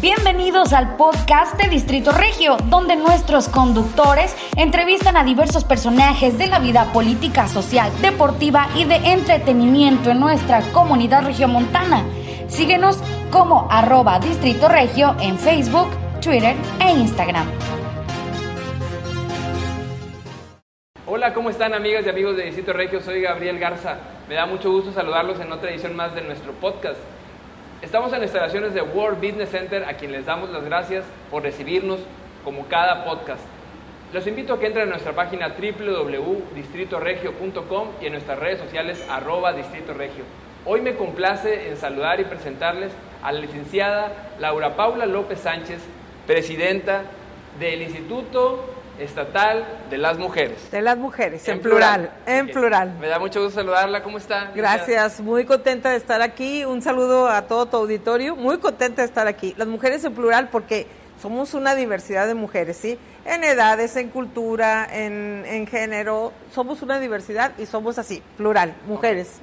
Bienvenidos al podcast de Distrito Regio, donde nuestros conductores entrevistan a diversos personajes de la vida política, social, deportiva y de entretenimiento en nuestra comunidad regiomontana. Síguenos como arroba Distrito Regio en Facebook, Twitter e Instagram. Hola, ¿cómo están amigas y amigos de Distrito Regio? Soy Gabriel Garza. Me da mucho gusto saludarlos en otra edición más de nuestro podcast. Estamos en instalaciones de World Business Center, a quien les damos las gracias por recibirnos como cada podcast. Los invito a que entren a nuestra página www.distritoregio.com y en nuestras redes sociales arroba Distrito Regio. Hoy me complace en saludar y presentarles a la licenciada Laura Paula López Sánchez, presidenta del Instituto Estatal de las Mujeres. De las mujeres, en, plural, en plural. Me da mucho gusto saludarla, ¿cómo está? Gracias, muy contenta de estar aquí. Un saludo a todo tu auditorio, muy contenta de estar aquí. Las mujeres en plural porque somos una diversidad de mujeres, ¿sí? En edades, en cultura, en, en género, somos una diversidad y somos así, plural, mujeres.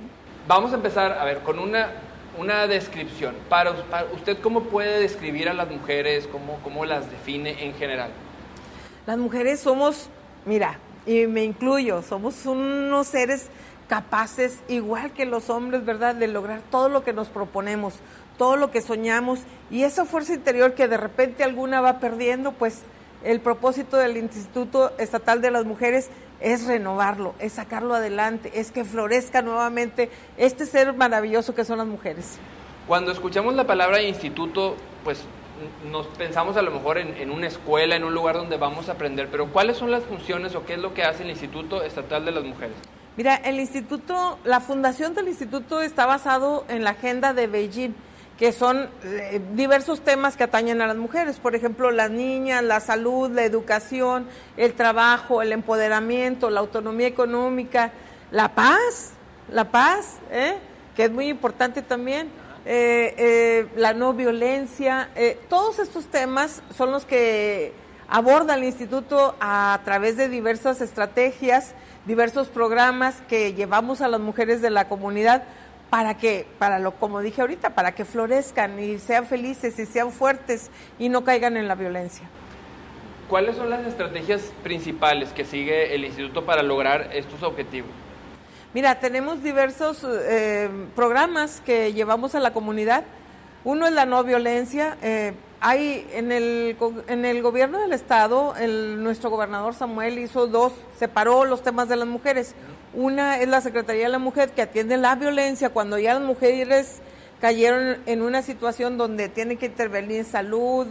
Vamos a empezar, a ver, con una, una descripción. Para, para usted, ¿cómo puede describir a las mujeres? ¿Cómo, ¿Cómo las define en general? Las mujeres somos, mira, y me incluyo, somos unos seres capaces, igual que los hombres, ¿verdad?, de lograr todo lo que nos proponemos, todo lo que soñamos, y esa fuerza interior que de repente alguna va perdiendo, pues el propósito del Instituto Estatal de las Mujeres es renovarlo, es sacarlo adelante, es que florezca nuevamente este ser maravilloso que son las mujeres. Cuando escuchamos la palabra instituto, pues nos pensamos a lo mejor en, una escuela, en un lugar donde vamos a aprender, pero ¿cuáles son las funciones o qué es lo que hace el Instituto Estatal de las Mujeres? Mira, el instituto, la fundación del instituto está basado en la agenda de Beijing, que son eh, diversos temas que atañen a las mujeres, por ejemplo, las niñas, la salud, la educación, el trabajo, el empoderamiento, la autonomía económica, la paz, la paz, ¿eh? que es muy importante también eh, eh, la no violencia, eh, todos estos temas son los que aborda el instituto a través de diversas estrategias, diversos programas que llevamos a las mujeres de la comunidad para que, para lo como dije ahorita, para que florezcan y sean felices y sean fuertes y no caigan en la violencia. ¿Cuáles son las estrategias principales que sigue el instituto para lograr estos objetivos? Mira, tenemos diversos eh, programas que llevamos a la comunidad. Uno es la no violencia. Eh, hay en el, en el gobierno del estado, el, nuestro gobernador Samuel hizo dos, separó los temas de las mujeres. Una es la Secretaría de la Mujer que atiende la violencia cuando ya las mujeres cayeron en una situación donde tienen que intervenir salud,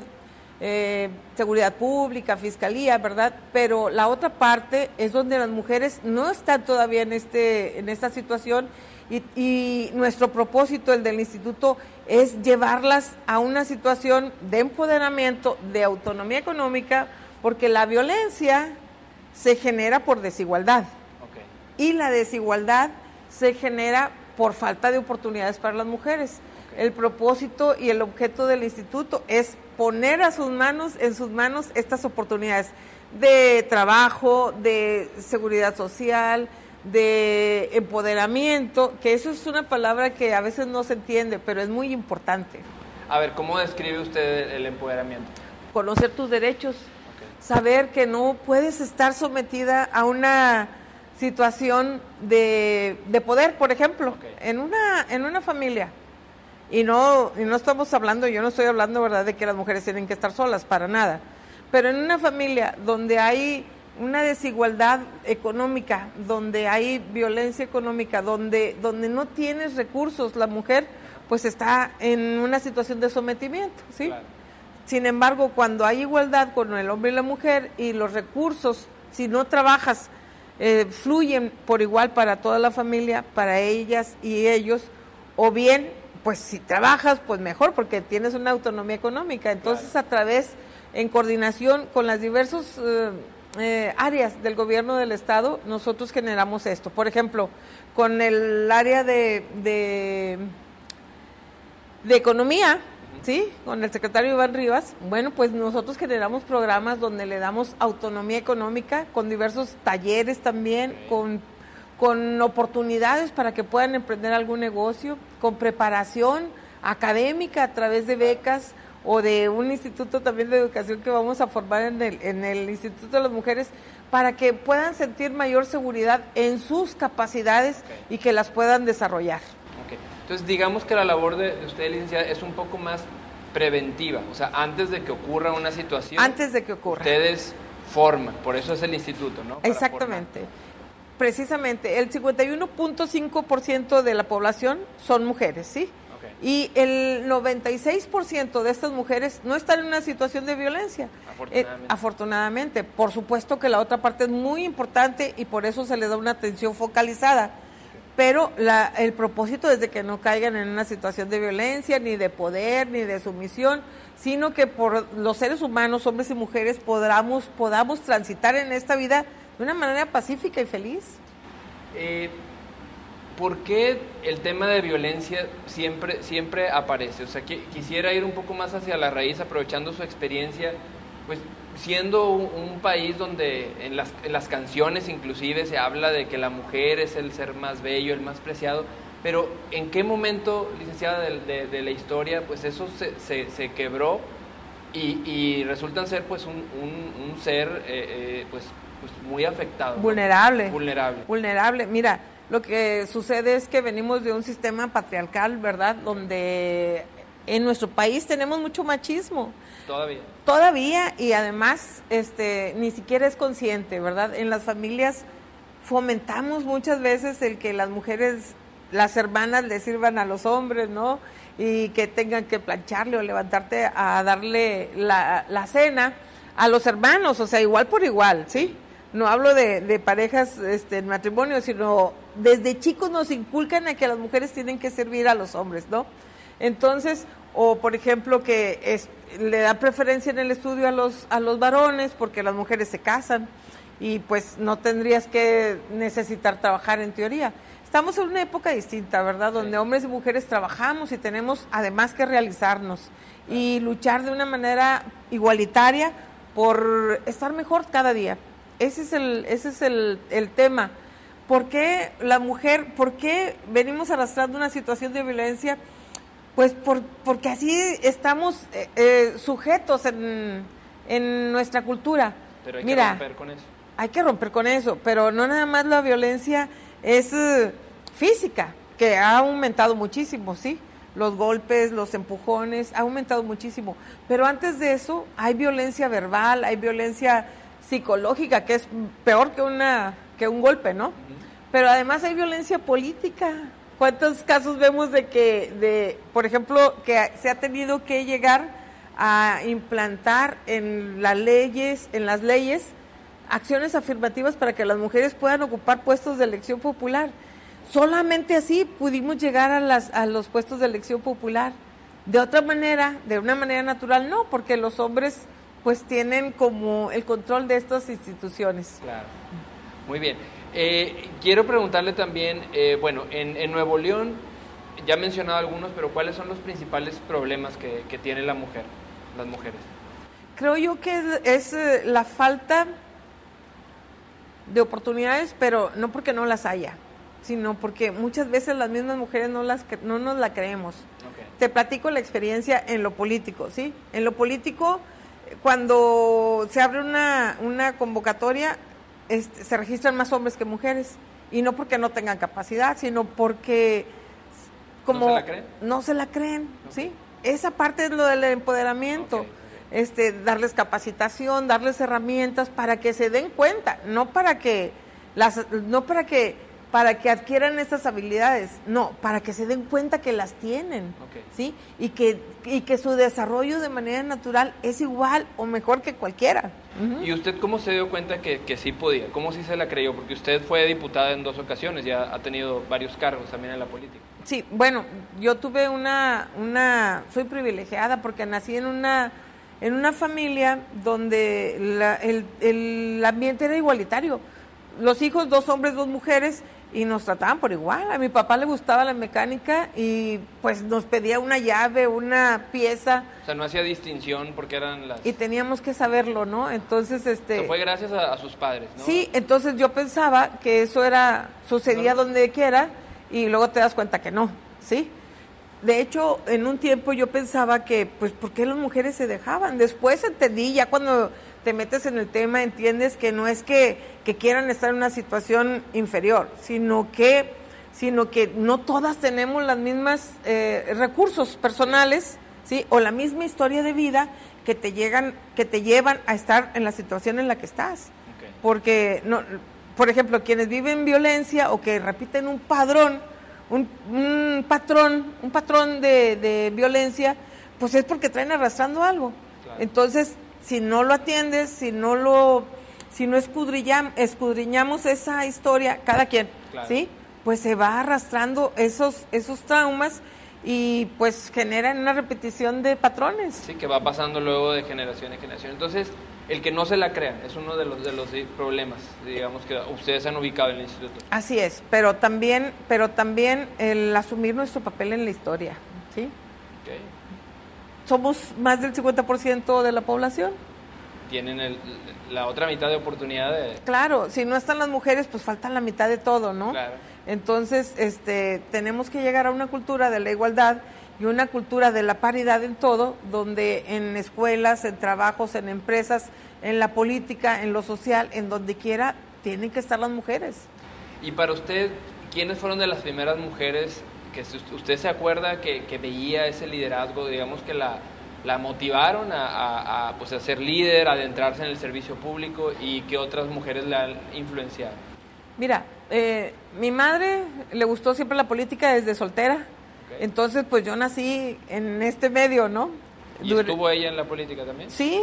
eh, seguridad pública, fiscalía, ¿verdad? Pero la otra parte es donde las mujeres no están todavía en, este, en esta situación y, y, nuestro propósito, el del instituto, es llevarlas a una situación de empoderamiento, de autonomía económica, porque la violencia se genera por desigualdad okay. y la desigualdad se genera por falta de oportunidades para las mujeres. El propósito y el objeto del instituto es poner a sus manos, en sus manos estas oportunidades de trabajo, de seguridad social, de empoderamiento, que eso es una palabra que a veces no se entiende, pero es muy importante. A ver, ¿cómo describe usted el empoderamiento? Conocer tus derechos, okay. saber que no puedes estar sometida a una situación de, de poder, por ejemplo, okay. en, una, en una familia. Y no, y no estamos hablando, yo no estoy hablando, ¿verdad?, de que las mujeres tienen que estar solas, para nada. Pero en una familia donde hay una desigualdad económica, donde hay violencia económica, donde, donde no tienes recursos, la mujer pues está en una situación de sometimiento, ¿sí? Claro. Sin embargo, cuando hay igualdad con el hombre y la mujer y los recursos, si no trabajas, eh, fluyen por igual para toda la familia, para ellas y ellos, o bien pues si trabajas, pues mejor, porque tienes una autonomía económica. Entonces, claro. a través, en coordinación con las diversas eh, eh, áreas del gobierno del Estado, nosotros generamos esto. Por ejemplo, con el área de, de, de economía, ¿sí? Con el secretario Iván Rivas, bueno, pues nosotros generamos programas donde le damos autonomía económica, con diversos talleres también, con con oportunidades para que puedan emprender algún negocio, con preparación académica a través de becas o de un instituto también de educación que vamos a formar en el, en el Instituto de las Mujeres para que puedan sentir mayor seguridad en sus capacidades y que las puedan desarrollar. Entonces, digamos que la labor de, de usted, licenciada, es un poco más preventiva, o sea, antes de que ocurra una situación. Antes de que ocurra. Ustedes forman, por eso es el instituto, ¿no? Exactamente. Precisamente, el 51.5% de la población son mujeres, ¿sí? Y el 96% de estas mujeres no están en una situación de violencia. Afortunadamente. Eh, afortunadamente. Por supuesto que la otra parte es muy importante y por eso se le da una atención focalizada. Pero la, el propósito es de que no caigan en una situación de violencia, ni de poder, ni de sumisión, sino que por los seres humanos, hombres y mujeres, podamos, podamos transitar en esta vida de una manera pacífica y feliz. Eh, ¿Por qué el tema de violencia siempre, siempre aparece? O sea, que, quisiera ir un poco más hacia la raíz, aprovechando su experiencia, pues siendo un, un país donde en las, en las, canciones inclusive se habla de que la mujer es el ser más bello, el más preciado, pero ¿en qué momento, licenciada, de, de, de la historia, pues eso se, se, se quebró y, y, resultan ser pues un, un, un ser eh, eh, pues, pues muy afectado? Vulnerable. ¿no? Vulnerable. Vulnerable. Mira, lo que sucede es que venimos de un sistema patriarcal, ¿verdad? Donde en nuestro país tenemos mucho machismo. Todavía. Todavía y además este ni siquiera es consciente, ¿verdad? En las familias fomentamos muchas veces el que las mujeres, las hermanas le sirvan a los hombres, ¿no? Y que tengan que plancharle o levantarte a darle la, la cena a los hermanos, o sea, igual por igual, ¿sí? No hablo de, de parejas este, en matrimonio, sino desde chicos nos inculcan a que las mujeres tienen que servir a los hombres, ¿no? Entonces, o por ejemplo que es, le da preferencia en el estudio a los, a los varones porque las mujeres se casan y pues no tendrías que necesitar trabajar en teoría. Estamos en una época distinta, ¿verdad? Donde sí. hombres y mujeres trabajamos y tenemos además que realizarnos y luchar de una manera igualitaria por estar mejor cada día. Ese es el, ese es el, el tema. ¿Por qué la mujer, por qué venimos arrastrando una situación de violencia? Pues por, porque así estamos eh, eh, sujetos en, en, nuestra cultura. Pero hay Mira, que romper con eso. Hay que romper con eso, pero no nada más la violencia es uh, física, que ha aumentado muchísimo, ¿sí? Los golpes, los empujones, ha aumentado muchísimo. Pero antes de eso hay violencia verbal, hay violencia psicológica, que es peor que, una, que un golpe, ¿no? Uh -huh. Pero además hay violencia política. ¿Cuántos casos vemos de que, de, por ejemplo, que se ha tenido que llegar a implantar en las leyes, en las leyes, acciones afirmativas para que las mujeres puedan ocupar puestos de elección popular? Solamente así pudimos llegar a, las, a los puestos de elección popular. De otra manera, de una manera natural, no, porque los hombres pues tienen como el control de estas instituciones. Claro. Muy bien. Eh, quiero preguntarle también, eh, bueno, en, en, Nuevo León, ya he mencionado algunos, pero ¿cuáles son los principales problemas que, que tiene la mujer, las mujeres? Creo yo que es, es eh, la falta de oportunidades, pero no porque no las haya, sino porque muchas veces las mismas mujeres no, las, no nos la creemos. Okay. Te platico la experiencia en lo político, ¿sí? En lo político, cuando se abre una, una convocatoria, este, se registran más hombres que mujeres. Y no porque no tengan capacidad, sino porque como no se la creen, no se la creen okay. ¿sí? Esa parte es lo del empoderamiento. Okay. Este, darles capacitación, darles herramientas para que se den cuenta, no para que las, no para que para que adquieran esas habilidades, no, para que se den cuenta que las tienen, okay. ¿sí? Y que, y que su desarrollo de manera natural es igual o mejor que cualquiera. Uh -huh. ¿Y usted cómo se dio cuenta que, que sí podía? ¿Cómo sí se la creyó? Porque usted fue diputada en dos ocasiones, ya ha tenido varios cargos también en la política. Sí, bueno, yo tuve una, una soy privilegiada porque nací en una, en una familia donde la, el, el ambiente era igualitario. Los hijos, dos hombres, dos mujeres, y nos trataban por igual. A mi papá le gustaba la mecánica y pues nos pedía una llave, una pieza. O sea, no hacía distinción porque eran las... Y teníamos que saberlo, ¿no? Entonces, este... O sea, fue gracias a, a, sus padres, ¿no? Sí, entonces yo pensaba que eso era, sucedía no. donde quiera y luego te das cuenta que no, ¿sí? de hecho, en un tiempo yo pensaba que, pues, ¿por qué las mujeres se dejaban? Después entendí, ya cuando te metes en el tema, entiendes que no es que, que quieran estar en una situación inferior, sino que, sino que no todas tenemos las mismas eh, recursos personales, ¿sí? O la misma historia de vida que te llegan, que te llevan a estar en la situación en la que estás. Porque, no, por ejemplo, quienes viven violencia o que repiten un padrón, un, patrón, un patrón de, violencia, pues es porque traen arrastrando algo. Entonces, si no lo atiendes, si no lo, si no escudriñamos esa historia, cada quien, ¿sí? Pues se va arrastrando esos, esos traumas y pues generan una repetición de patrones. Sí, que va pasando luego de generación en generación. Entonces, el que no se la crean es uno de los de los problemas, digamos que ustedes han ubicado en el instituto. Así es, pero también, pero también el asumir nuestro papel en la historia, ¿sí? Somos más del 50% de la población. Tienen la otra mitad de oportunidad de... Claro, si no están las mujeres, pues falta la mitad de todo, ¿no? Claro. Entonces, este, tenemos que llegar a una cultura de la igualdad y una cultura de la paridad en todo, donde en escuelas, en trabajos, en empresas, en la política, en lo social, en donde quiera, tienen que estar las mujeres. Y para usted, ¿quiénes fueron de las primeras mujeres que usted se acuerda que, veía ese liderazgo, digamos que la, la motivaron a, pues, a ser líder, a adentrarse en el servicio público y que otras mujeres la han influenciado? Mira, eh, mi madre le gustó siempre la política desde soltera entonces, pues yo nací en este medio, ¿no? ¿Y estuvo ella en la política también? Sí,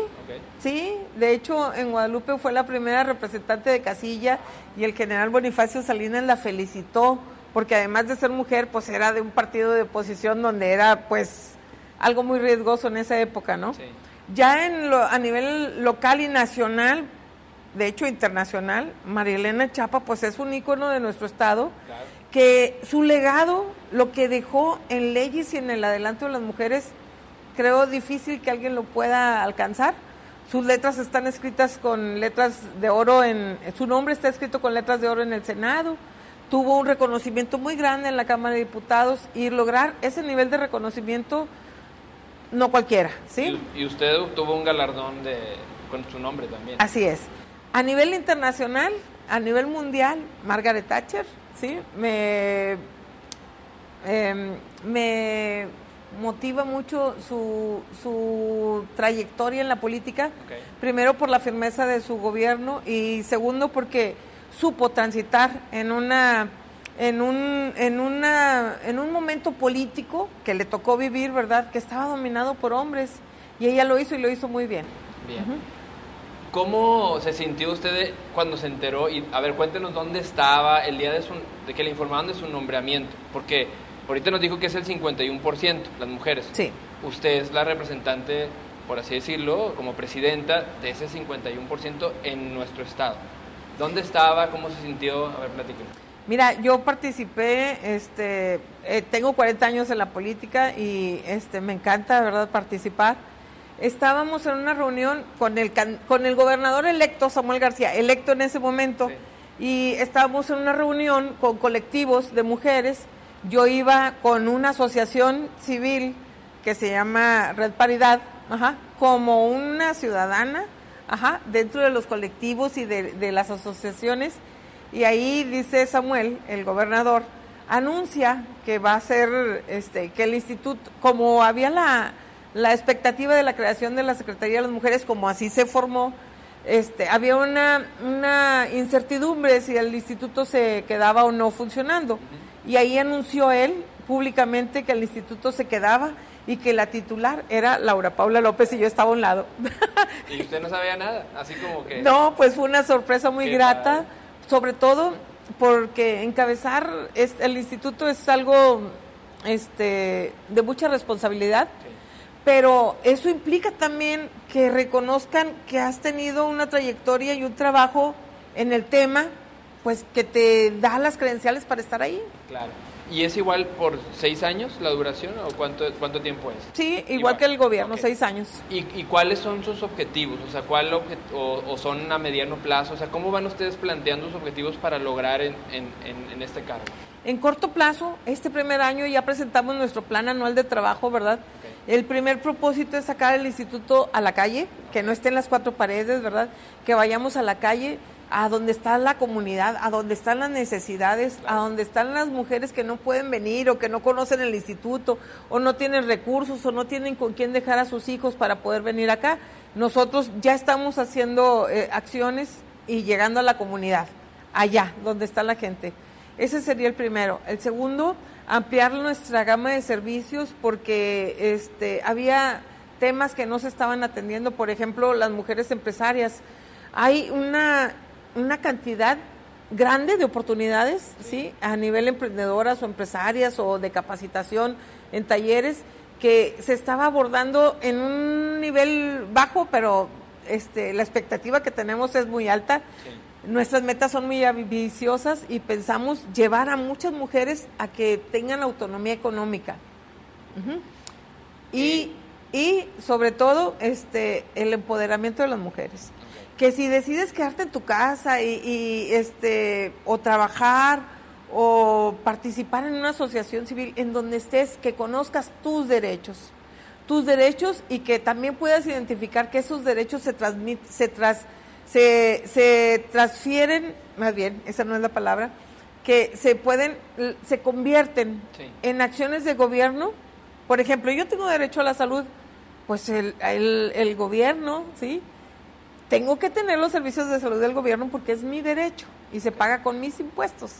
sí. De hecho, en Guadalupe fue la primera representante de Casilla y el general Bonifacio Salinas la felicitó porque además de ser mujer, pues era de un partido de oposición donde era, pues, algo muy riesgoso en esa época, ¿no? Sí. Ya en lo, a nivel local y nacional, de hecho internacional, María Elena Chapa, pues es un ícono de nuestro estado. Claro que su legado, lo que dejó en leyes y en el adelanto de las mujeres, creo difícil que alguien lo pueda alcanzar. Sus letras están escritas con letras de oro en, su nombre está escrito con letras de oro en el Senado. Tuvo un reconocimiento muy grande en la Cámara de Diputados y lograr ese nivel de reconocimiento no cualquiera, ¿sí? Y, usted tuvo un galardón de, con su nombre también. Así es. A nivel internacional, a nivel mundial, Margaret Thatcher, ¿sí? Me, em, me motiva mucho su, su, trayectoria en la política, primero por la firmeza de su gobierno y segundo porque supo transitar en una en un en una en un momento político que le tocó vivir, ¿verdad? Que estaba dominado por hombres y ella lo hizo y lo hizo muy bien. Bien. ¿Cómo se sintió usted cuando se enteró? Y a ver, cuéntenos dónde estaba el día de, su, de que le informaban de su nombramiento. Porque ahorita nos dijo que es el 51%, las mujeres. Sí. Usted es la representante, por así decirlo, como presidenta de ese 51% en nuestro estado. ¿Dónde estaba? ¿Cómo se sintió? A ver, platíquenos. Mira, yo participé, este, eh, tengo 40 años en la política y este, me encanta, ¿verdad?, participar estábamos en una reunión con el, con el gobernador electo, Samuel García, electo en ese momento, y estábamos en una reunión con colectivos de mujeres. Yo iba con una asociación civil que se llama Red Paridad, ajá, como una ciudadana, ajá, dentro de los colectivos y de, de las asociaciones. Y ahí dice Samuel, el gobernador, anuncia que va a ser, este, que el instituto, como había la, la expectativa de la creación de la Secretaría de las Mujeres, como así se formó, este, había una, una incertidumbre si el instituto se quedaba o no funcionando. Y ahí anunció él públicamente que el instituto se quedaba y que la titular era Laura Paula López y yo estaba a un lado. ¿Y usted no sabía nada? Así como que... No, pues fue una sorpresa muy grata, sobre todo porque encabezar el instituto es algo este, de mucha responsabilidad pero eso implica también que reconozcan que has tenido una trayectoria y un trabajo en el tema, pues que te da las credenciales para estar ahí. Claro. ¿Y es igual por seis años la duración o cuánto, cuánto tiempo es? Sí, igual, que el gobierno, seis años. ¿Y, ¿Y, cuáles son sus objetivos? O sea, ¿cuál o, son a mediano plazo? O sea, ¿cómo van ustedes planteando sus objetivos para lograr en, en, en, este cargo? En corto plazo, este primer año ya presentamos nuestro plan anual de trabajo, ¿verdad? El primer propósito es sacar el instituto a la calle, que no esté en las cuatro paredes, ¿verdad? Que vayamos a la calle a donde está la comunidad, a donde están las necesidades, a donde están las mujeres que no pueden venir o que no conocen el instituto o no tienen recursos o no tienen con quién dejar a sus hijos para poder venir acá. Nosotros ya estamos haciendo eh, acciones y llegando a la comunidad, allá donde está la gente. Ese sería el primero. El segundo, ampliar nuestra gama de servicios porque este, había temas que no se estaban atendiendo, por ejemplo, las mujeres empresarias. Hay una una cantidad grande de oportunidades, ¿sí? A nivel emprendedoras o empresarias o de capacitación en talleres que se estaba abordando en un nivel bajo, pero este, la expectativa que tenemos es muy alta. Nuestras metas son muy ambiciosas y pensamos llevar a muchas mujeres a que tengan autonomía económica. y, y sobre todo este, el empoderamiento de las mujeres que si decides quedarte en tu casa y, este o trabajar o participar en una asociación civil en donde estés, que conozcas tus derechos, tus derechos y que también puedas identificar que esos derechos se transmiten, se, tras, se, se transfieren, más bien, esa no es la palabra, que se pueden, se convierten en acciones de gobierno. Por ejemplo, yo tengo derecho a la salud, pues el, el, el gobierno, ¿sí? Tengo que tener los servicios de salud del gobierno porque es mi derecho y se paga con mis impuestos,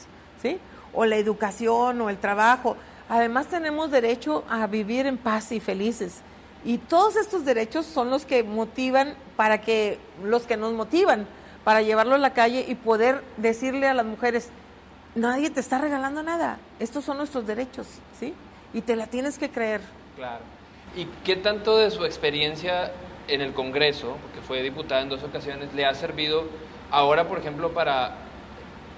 ¿sí? O la educación o el trabajo. Además tenemos derecho a vivir en paz y felices. Y todos estos derechos son los que motivan para que los que nos motivan para llevarlo a la calle y poder decirle a las mujeres, nadie te está regalando nada, estos son nuestros derechos, ¿sí? Y te la tienes que creer. Claro. ¿Y qué tanto de su experiencia en el Congreso, porque fue diputada en dos ocasiones, le ha servido ahora, por ejemplo, para,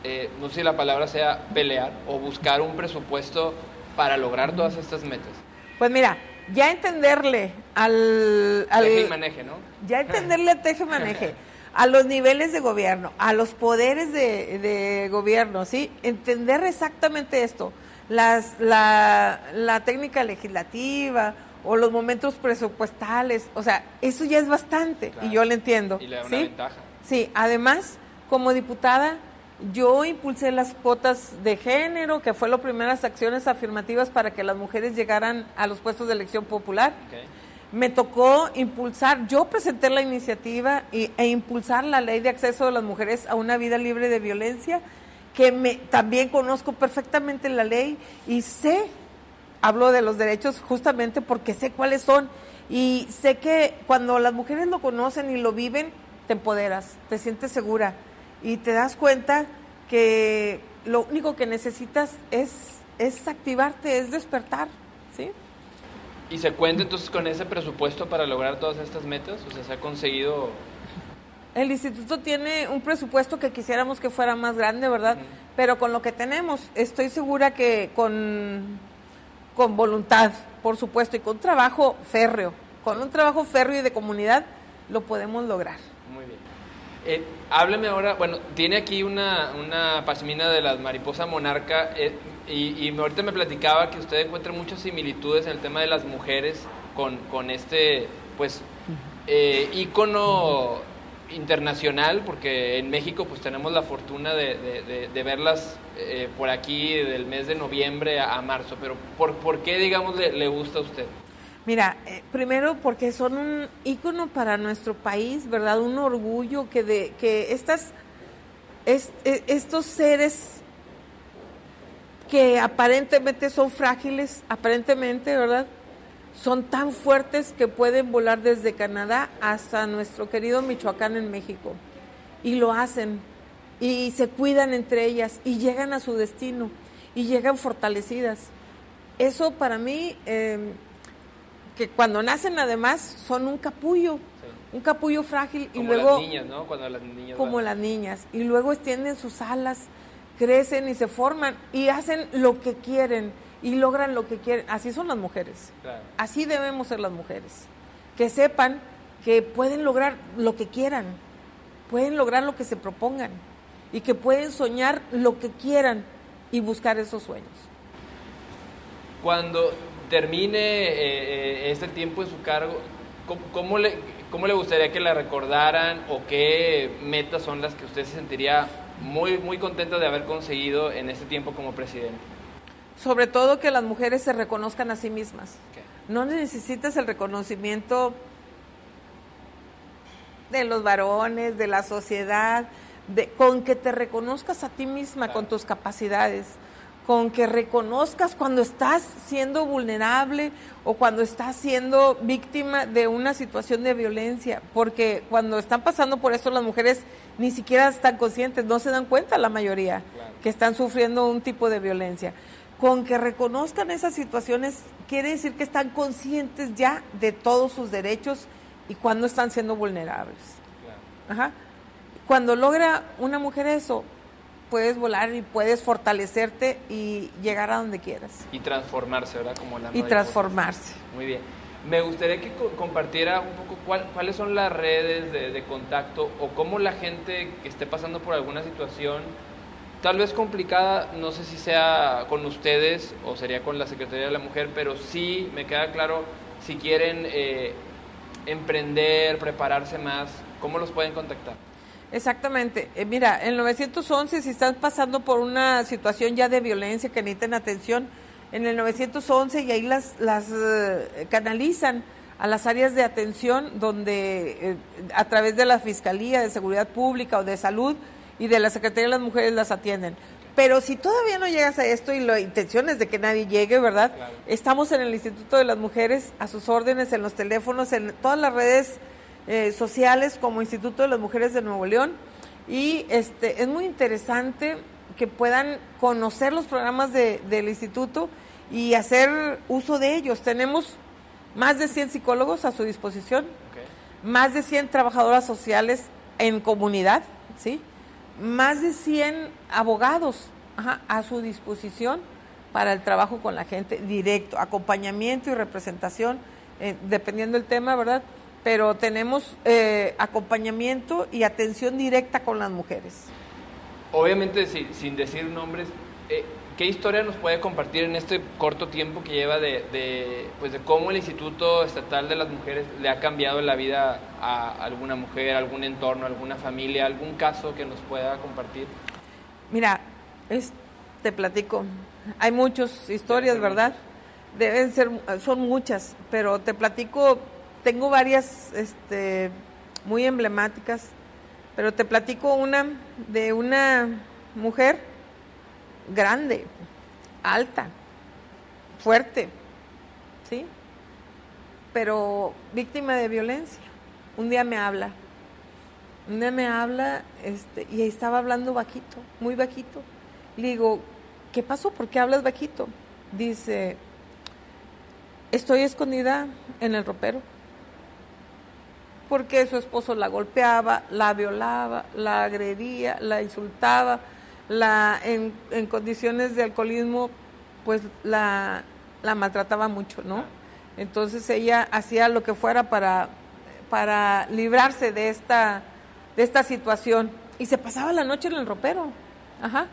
eh, no sé si la palabra sea pelear o buscar un presupuesto para lograr todas estas metas? Pues mira, ya entenderle al... al teje y maneje, ¿no? Ya entenderle al teje y maneje. a los niveles de gobierno, a los poderes de, de gobierno, ¿sí? Entender exactamente esto. Las, la, la técnica legislativa, o los momentos presupuestales, o sea, eso ya es bastante y yo lo entiendo. Y le da una ventaja. Sí, además, como diputada, yo impulsé las cuotas de género, que fue las primeras acciones afirmativas para que las mujeres llegaran a los puestos de elección popular. Me tocó impulsar, yo presenté la iniciativa y, e impulsar la ley de acceso de las mujeres a una vida libre de violencia, que me, también conozco perfectamente la ley y sé hablo de los derechos justamente porque sé cuáles son y sé que cuando las mujeres lo conocen y lo viven, te empoderas, te sientes segura y te das cuenta que lo único que necesitas es, es activarte, es despertar, ¿sí? ¿Y se cuenta entonces con ese presupuesto para lograr todas estas metas? O sea, ¿se ha conseguido...? El instituto tiene un presupuesto que quisiéramos que fuera más grande, ¿verdad? Pero con lo que tenemos, estoy segura que con con voluntad, por supuesto, y con trabajo férreo, con un trabajo férreo y de comunidad, lo podemos lograr. Muy bien. Eh, hábleme ahora, bueno, tiene aquí una, una pasmina de las mariposa monarca eh, y, y, ahorita me platicaba que usted encuentra muchas similitudes en el tema de las mujeres con, con este, pues, eh, ícono internacional, porque en México pues tenemos la fortuna de, de, verlas eh, por aquí del mes de noviembre a, marzo, pero ¿por, ¿por, qué, digamos, le, gusta a usted? Mira, eh, primero porque son un ícono para nuestro país, ¿verdad? Un orgullo que, de, que estas, e, estos seres que aparentemente son frágiles, aparentemente, ¿verdad? Son tan fuertes que pueden volar desde Canadá hasta nuestro querido Michoacán en México. Y lo hacen. Y se cuidan entre ellas y llegan a su destino y llegan fortalecidas. Eso para mí, em, que cuando nacen además son un capullo, un capullo frágil como y luego... Las niñas, ¿no? Cuando las niñas como las niñas. Y luego extienden sus alas crecen y se forman y hacen lo que quieren y logran lo que quieren. Así son las mujeres. Así debemos ser las mujeres. Que sepan que pueden lograr lo que quieran, pueden lograr lo que se propongan y que pueden soñar lo que quieran y buscar esos sueños. Cuando termine eh, eh, este tiempo en su cargo, ¿cómo, le, ¿cómo le gustaría que la recordaran o qué metas son las que usted se sentiría muy, muy contenta de haber conseguido en este tiempo como presidente? Sobre todo que las mujeres se reconozcan a sí mismas. No necesitas el reconocimiento de los varones, de la sociedad, de, con que te reconozcas a ti misma con tus capacidades, con que reconozcas cuando estás siendo vulnerable o cuando estás siendo víctima de una situación de violencia, porque cuando están pasando por esto las mujeres ni siquiera están conscientes, no se dan cuenta la mayoría que están sufriendo un tipo de violencia. Con que reconozcan esas situaciones quiere decir que están conscientes ya de todos sus derechos y cuando están siendo vulnerables. Ajá. Cuando logra una mujer eso, puedes volar y puedes fortalecerte y llegar a donde quieras. Y transformarse, ¿verdad? Como la y transformarse. Muy bien. Me gustaría que compartiera un poco cuáles son las redes de, de, contacto o cómo la gente que esté pasando por alguna situación, tal vez complicada, no sé si sea con ustedes o sería con la Secretaría de la Mujer, pero sí me queda claro si quieren eh, emprender, prepararse más, ¿cómo los pueden contactar? Exactamente. Eh, mira, en 911, si están pasando por una situación ya de violencia que necesitan atención, en el 911 y ahí las, las eh, canalizan a las áreas de atención donde eh, a través de la Fiscalía de Seguridad Pública o de Salud y de la Secretaría de las Mujeres las atienden. Pero si todavía no llegas a esto y la intención es de que nadie llegue, ¿verdad? Estamos en el Instituto de las Mujeres a sus órdenes, en los teléfonos, en todas las redes eh, sociales como Instituto de las Mujeres de Nuevo León. Y este, es muy interesante que puedan conocer los programas del instituto y hacer uso de ellos. Tenemos más de 100 psicólogos a su disposición, más de 100 trabajadoras sociales en comunidad, ¿sí? Más de 100 abogados a su disposición para el trabajo con la gente directo, acompañamiento y representación, eh, dependiendo del tema, ¿verdad? pero tenemos eh, acompañamiento y atención directa con las mujeres. Obviamente, sin decir nombres, eh, ¿qué historia nos puede compartir en este corto tiempo que lleva de, pues de cómo el Instituto Estatal de las Mujeres le ha cambiado la vida a alguna mujer, algún entorno, alguna familia, algún caso que nos pueda compartir? Mira, es, te platico, hay muchas historias, ¿verdad? Deben ser, son muchas, pero te platico tengo varias este, muy emblemáticas, pero te platico una de una mujer grande, alta, fuerte, ¿sí? Pero víctima de violencia. Un día me habla, un día me habla este, y estaba hablando bajito, muy bajito. Le digo, ¿qué pasó? ¿Por qué hablas bajito? Dice, estoy escondida en el ropero porque su esposo la golpeaba, la violaba, la agredía, la insultaba, la en, condiciones de alcoholismo pues la, la, maltrataba mucho, ¿no? Entonces ella hacía lo que fuera para, para librarse de esta, de esta situación y se pasaba la noche en el ropero. Ajá.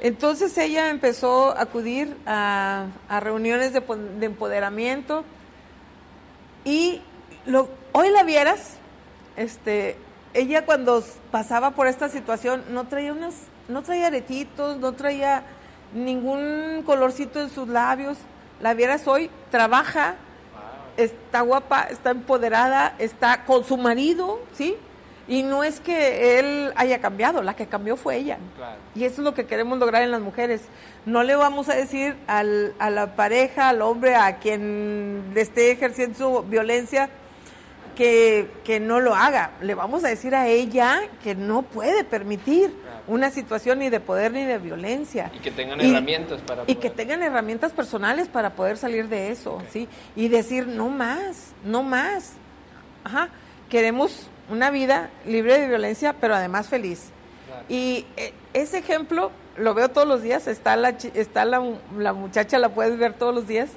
Entonces ella empezó a acudir a, a reuniones de, de empoderamiento y hoy la vieras, este, ella cuando pasaba por esta situación no traía unas, no traía aretitos, no traía ningún colorcito en sus labios. La vieras hoy, trabaja, está guapa, está empoderada, está con su marido, ¿sí? Y no es que él haya cambiado, la que cambió fue ella. Y eso es lo que queremos lograr en las mujeres. No le vamos a decir al, a la pareja, al hombre, a quien esté ejerciendo su violencia, que, que, no lo haga. Le vamos a decir a ella que no puede permitir una situación ni de poder ni de violencia. Y que tengan herramientas para Y que tengan herramientas personales para poder salir de eso, ¿sí? Y decir, no más, no más. Ajá, queremos una vida libre de violencia, pero además feliz. Y eh, ese ejemplo lo veo todos los días, está la, está la, la muchacha, la puedes ver todos los días,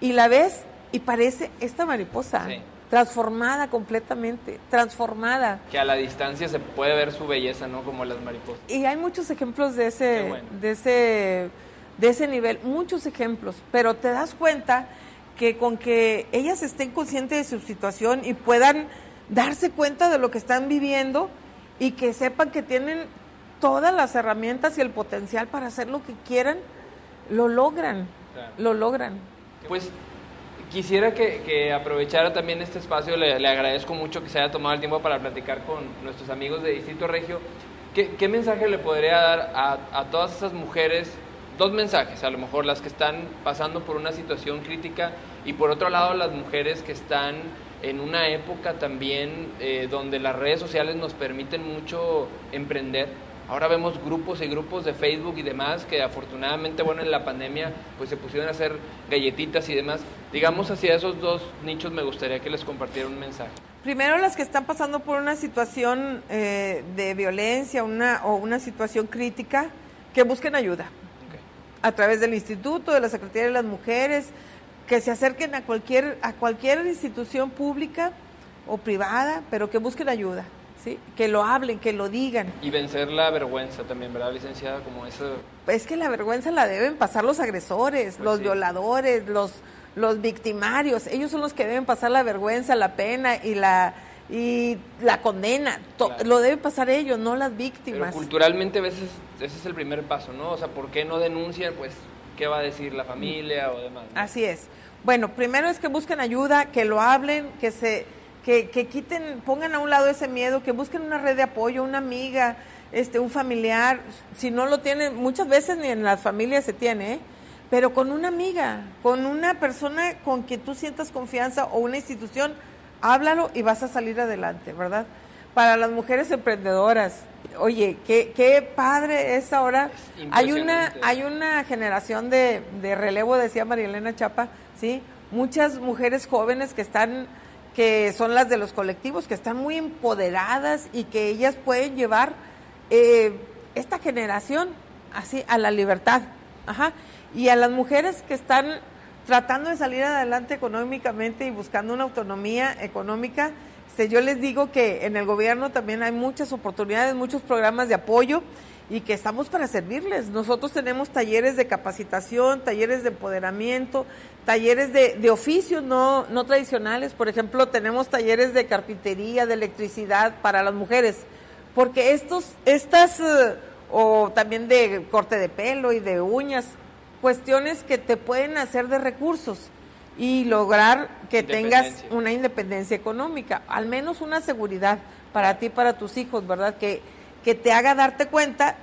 y la ves y parece esta mariposa. Transformada completamente, transformada. Que a la distancia se puede ver su belleza, ¿no? Como las mariposas. Y hay muchos ejemplos de ese, de ese, de ese nivel, muchos ejemplos, pero te das cuenta que con que ellas estén conscientes de su situación y puedan darse cuenta de lo que están viviendo y que sepan que tienen todas las herramientas y el potencial para hacer lo que quieran, lo logran, lo logran. Pues quisiera que, aprovechara también este espacio, le, agradezco mucho que se haya tomado el tiempo para platicar con nuestros amigos de Distrito Regio. ¿Qué, mensaje le podría dar a, a todas esas mujeres dos mensajes, a lo mejor las que están pasando por una situación crítica y por otro lado las mujeres que están en una época también eh, donde las redes sociales nos permiten mucho emprender. Ahora vemos grupos y grupos de Facebook y demás que afortunadamente, bueno, en la pandemia pues se pusieron a hacer galletitas y demás. Digamos hacia esos dos nichos me gustaría que les compartiera un mensaje. Primero las que están pasando por una situación eh, de violencia una, o una situación crítica, que busquen ayuda a través del instituto, de la Secretaría de las Mujeres, que se acerquen a cualquier, a cualquier institución pública o privada, pero que busquen ayuda, ¿sí? que lo hablen, que lo digan. Y vencer la vergüenza también, ¿verdad, licenciada? Como eso... Es que la vergüenza la deben pasar los agresores, pues los violadores, los, los victimarios. Ellos son los que deben pasar la vergüenza, la pena y la y la condena. Lo deben pasar ellos, no las víctimas. Pero culturalmente a veces ese es el primer paso, ¿no? O sea, ¿por qué no denuncian? Pues, ¿qué va a decir la familia o demás? Así es. Bueno, primero es que busquen ayuda, que lo hablen, que se que, que, quiten, pongan a un lado ese miedo, que busquen una red de apoyo, una amiga, este, un familiar. Si no lo tienen, muchas veces ni en las familias se tiene, ¿eh? pero con una amiga, con una persona con que tú sientas confianza o una institución háblalo y vas a salir adelante, ¿verdad? Para las mujeres emprendedoras, oye, qué, qué padre es ahora. hay una, hay una generación de, de relevo, decía María Elena Chapa, ¿sí? Muchas mujeres jóvenes que están, que son las de los colectivos, que están muy empoderadas y que ellas pueden llevar eh, esta generación así a la libertad. Ajá. Y a las mujeres que están tratando de salir adelante económicamente y buscando una autonomía económica. Este, yo les digo que en el gobierno también hay muchas oportunidades, muchos programas de apoyo y que estamos para servirles. Nosotros tenemos talleres de capacitación, talleres de empoderamiento, talleres de, de oficios no, no tradicionales. Por ejemplo, tenemos talleres de carpintería, de electricidad para las mujeres, porque estos, estas, eh, o también de corte de pelo y de uñas, cuestiones que te pueden hacer de recursos y lograr que tengas una independencia económica, al menos una seguridad para ti, para tus hijos, ¿verdad? Que, que te haga darte cuenta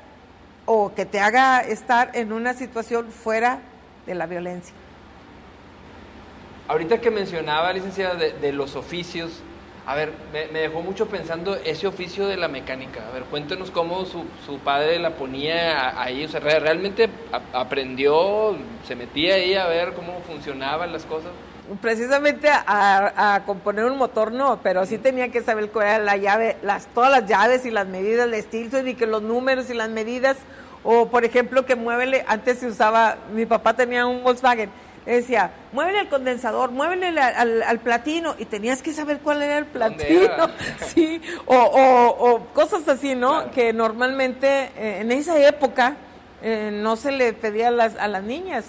o que te haga estar en una situación fuera de la violencia. Ahorita que mencionaba, licenciada, de los oficios, a ver, me, dejó mucho pensando ese oficio de la mecánica. A ver, cuéntenos cómo su, padre la ponía ahí. O sea, realmente aprendió, se metía ahí a ver cómo funcionaban las cosas. Precisamente a, componer un motor no, pero sí tenía que saber cuál era la llave, las, todas las llaves y las medidas de Stilton y que los números y las medidas. O, por ejemplo, que muévele, antes se usaba, mi papá tenía un Volkswagen decía, muévele al condensador, muévele al, platino, y tenías que saber cuál era el platino, sí, o, cosas así, ¿no? Que normalmente eh, en esa época eh, no se le pedía a las, a las niñas.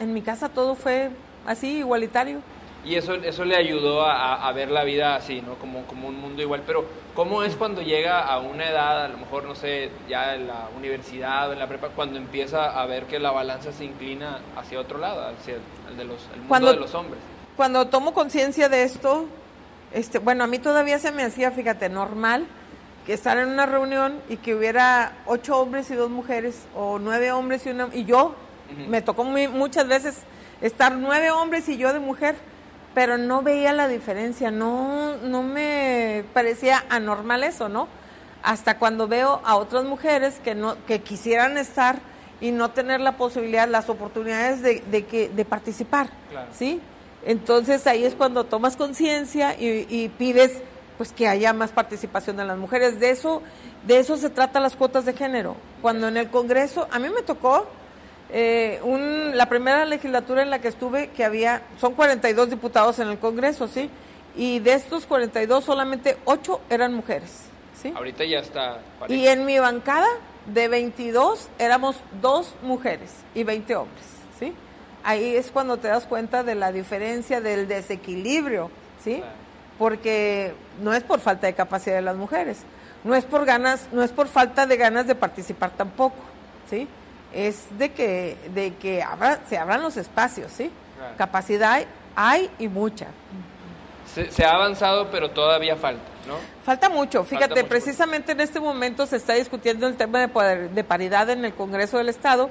En mi casa todo fue así, igualitario. Y eso, eso le ayudó a, ver la vida así, ¿no? Como, como un mundo igual. Pero, ¿cómo es cuando llega a una edad, a lo mejor, no sé, ya en la universidad o en la prepa, cuando empieza a ver que la balanza se inclina hacia otro lado, hacia el, de los, mundo de los hombres? Cuando tomo conciencia de esto, este, bueno, a mí todavía se me hacía, fíjate, normal que estar en una reunión y que hubiera ocho hombres y dos mujeres, o nueve hombres y una... Y yo, me tocó muchas veces estar nueve hombres y yo de mujer pero no veía la diferencia, no, no me parecía anormal eso, ¿no? Hasta cuando veo a otras mujeres que no, que quisieran estar y no tener la posibilidad, las oportunidades de, de, que, de participar, ¿sí? Entonces ahí es cuando tomas conciencia y, pides pues que haya más participación de las mujeres. De eso, de eso se trata las cuotas de género. Cuando en el Congreso, a mí me tocó eh, un, la primera legislatura en la que estuve, que había, son 42 diputados en el Congreso, ¿sí? Y de estos 42 solamente 8 eran mujeres, ¿sí? Ahorita ya está. Y en mi bancada de 22 éramos dos mujeres y 20 hombres, ¿sí? Ahí es cuando te das cuenta de la diferencia, del desequilibrio, ¿sí? Porque no es por falta de capacidad de las mujeres, no es por ganas, no es por falta de ganas de participar tampoco, ¿sí? Es de que, de que se abran los espacios, ¿sí? Capacidad hay, y mucha. Se, ha avanzado, pero todavía falta, ¿no? Falta mucho. Fíjate, precisamente en este momento se está discutiendo el tema de, de paridad en el Congreso del Estado.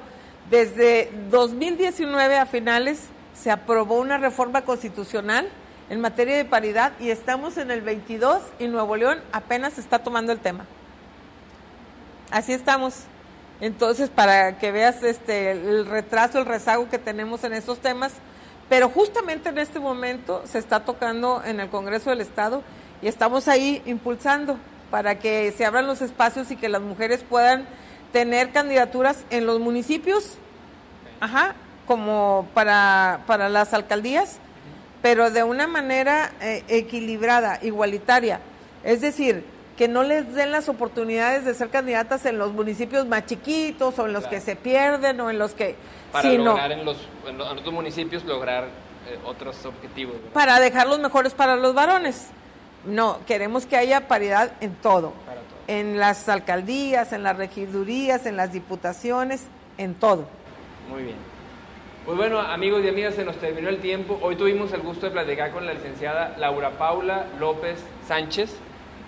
Desde 2019 a finales se aprobó una reforma constitucional en materia de paridad y estamos en el 22 y Nuevo León apenas está tomando el tema. Así estamos. Entonces, para que veas este el retraso, el rezago que tenemos en estos temas, pero justamente en este momento se está tocando en el Congreso del Estado y estamos ahí impulsando para que se abran los espacios y que las mujeres puedan tener candidaturas en los municipios, ajá, como para, para las alcaldías pero de una manera eh, equilibrada, igualitaria. Es decir, que no les den las oportunidades de ser candidatas en los municipios más chiquitos o en los que se pierden o en los que... Para lograr en los, en otros municipios lograr eh, otros objetivos. Para dejarlos mejores para los varones. No, queremos que haya paridad en todo. En las alcaldías, en las regidurías, en las diputaciones, en todo. Muy bien. Pues bueno, amigos y amigas, se nos terminó el tiempo. Hoy tuvimos el gusto de platicar con la licenciada Laura Paula López Sánchez.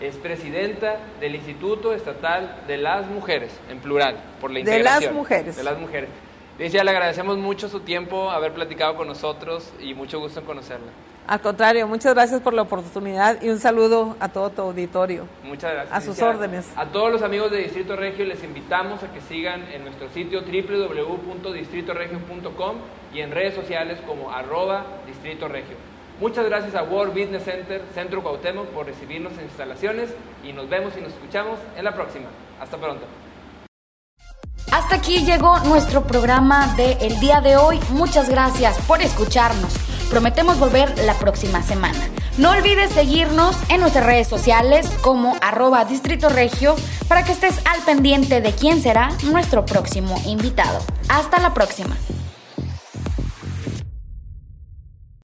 Es presidenta del Instituto Estatal de las Mujeres, en plural, por la integración. De las mujeres. De las mujeres. Licenciada, le agradecemos mucho su tiempo, haber platicado con nosotros y mucho gusto en conocerla. Al contrario, muchas gracias por la oportunidad y un saludo a todo tu auditorio. Muchas gracias. A sus órdenes. A todos los amigos de Distrito Regio les invitamos a que sigan en nuestro sitio www.distritoregio.com y en redes sociales como arroba Distrito Regio. Muchas gracias a World Business Center, Centro Cuauhtémoc, por recibirnos en instalaciones y nos vemos y nos escuchamos en la próxima. Hasta pronto. Hasta aquí llegó nuestro programa del el día de hoy. Muchas gracias por escucharnos. Prometemos volver la próxima semana. No olvides seguirnos en nuestras redes sociales como arroba Distrito Regio para que estés al pendiente de quién será nuestro próximo invitado. Hasta la próxima.